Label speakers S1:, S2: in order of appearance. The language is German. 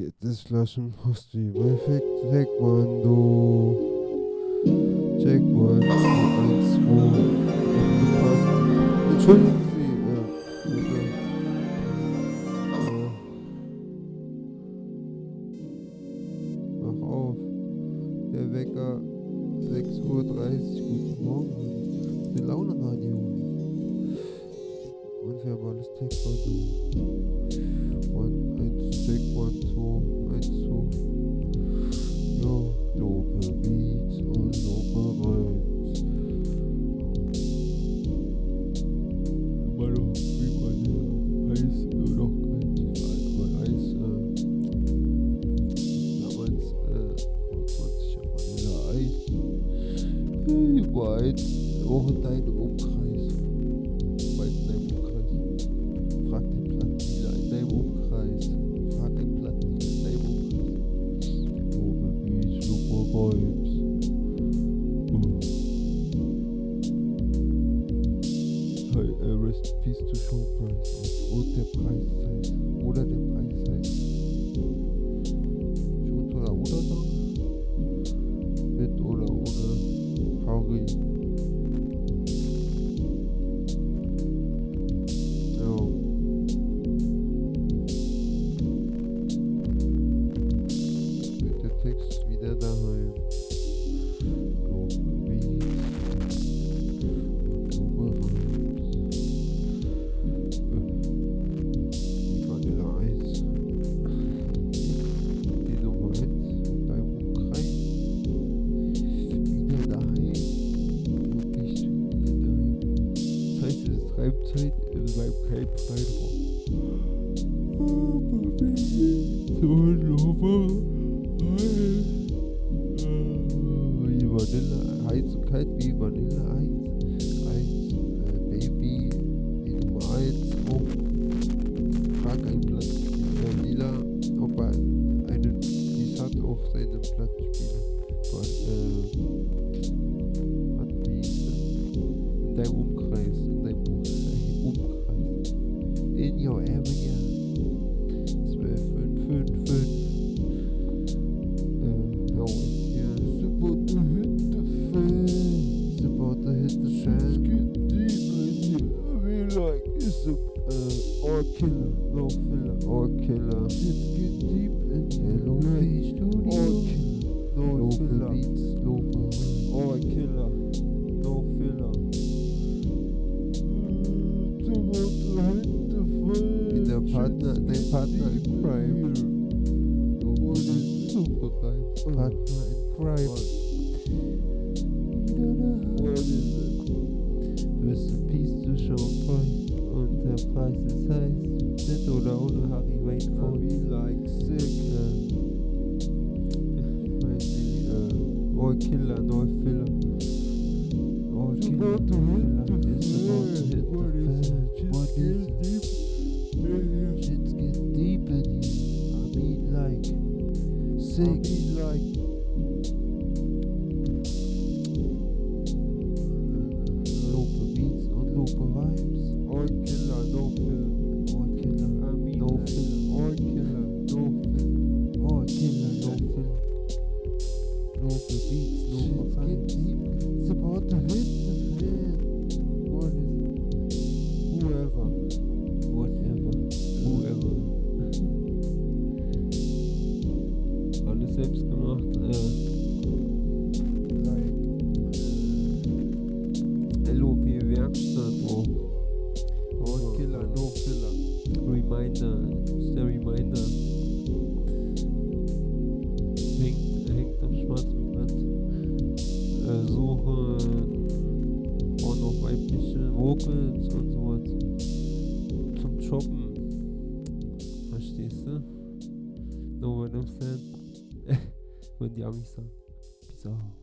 S1: geht es Post wie bei Taekwondo. Check one, two, eins, zwei. Aufgepasst. Entschuldigen Sie. Äh, mach auf. Der Wecker 6.30 Uhr. Guten Morgen. Die Laune Radio. Alles Taekwondo. One, eins, check, one, two, eins, two. Ja, Lobe Beats und Lobe Rhymes. Hallo, wie man ja heiß, äh, noch kein Alkohol, Eis, äh, damals, äh, 20 Vanille Eis. Äh, Über eins, auch in deinem Umkreis. volumes. Ooh. Hey, rest peace to show price of all the price. Reibzeit in meinem kalten Freiraum. Oh, so Lobe. Wie Vanille, heiß und kalt wie Vanille The fan. Get deep in. I mean, like, it's a, uh, all killer, no filler, all killer. Let's get deep in here. Low P Studio. All killer, no Local filler. beats, local. All killer, no filler. Wie der Partner, dein Partner in Crime. Du bist super. Partner in Crime. Rest in Peace to Sean Price. Und der Preis ist heiß. Mit oder ohne Harry Wainford. like sick. Ich weiß nicht, äh, All Killer, No Filler. All Killer, No Filler. It's about to hit the fan. What is it? Shit's get deep in here. I mean like sick. I mean like it? Whoever. Whatever. Whoever. Alles selbst gemacht. Äh, like, äh, LOP Werkstatt. Oh. All Killer, no filler. Reminder. Ist der Reminder. Hängt, hängt am schwarzen Blatt. Äh, suche auch noch weibliche Vocals und Shoppen. Verstehst du? No one understand. Wenn die Amis sagen. Out.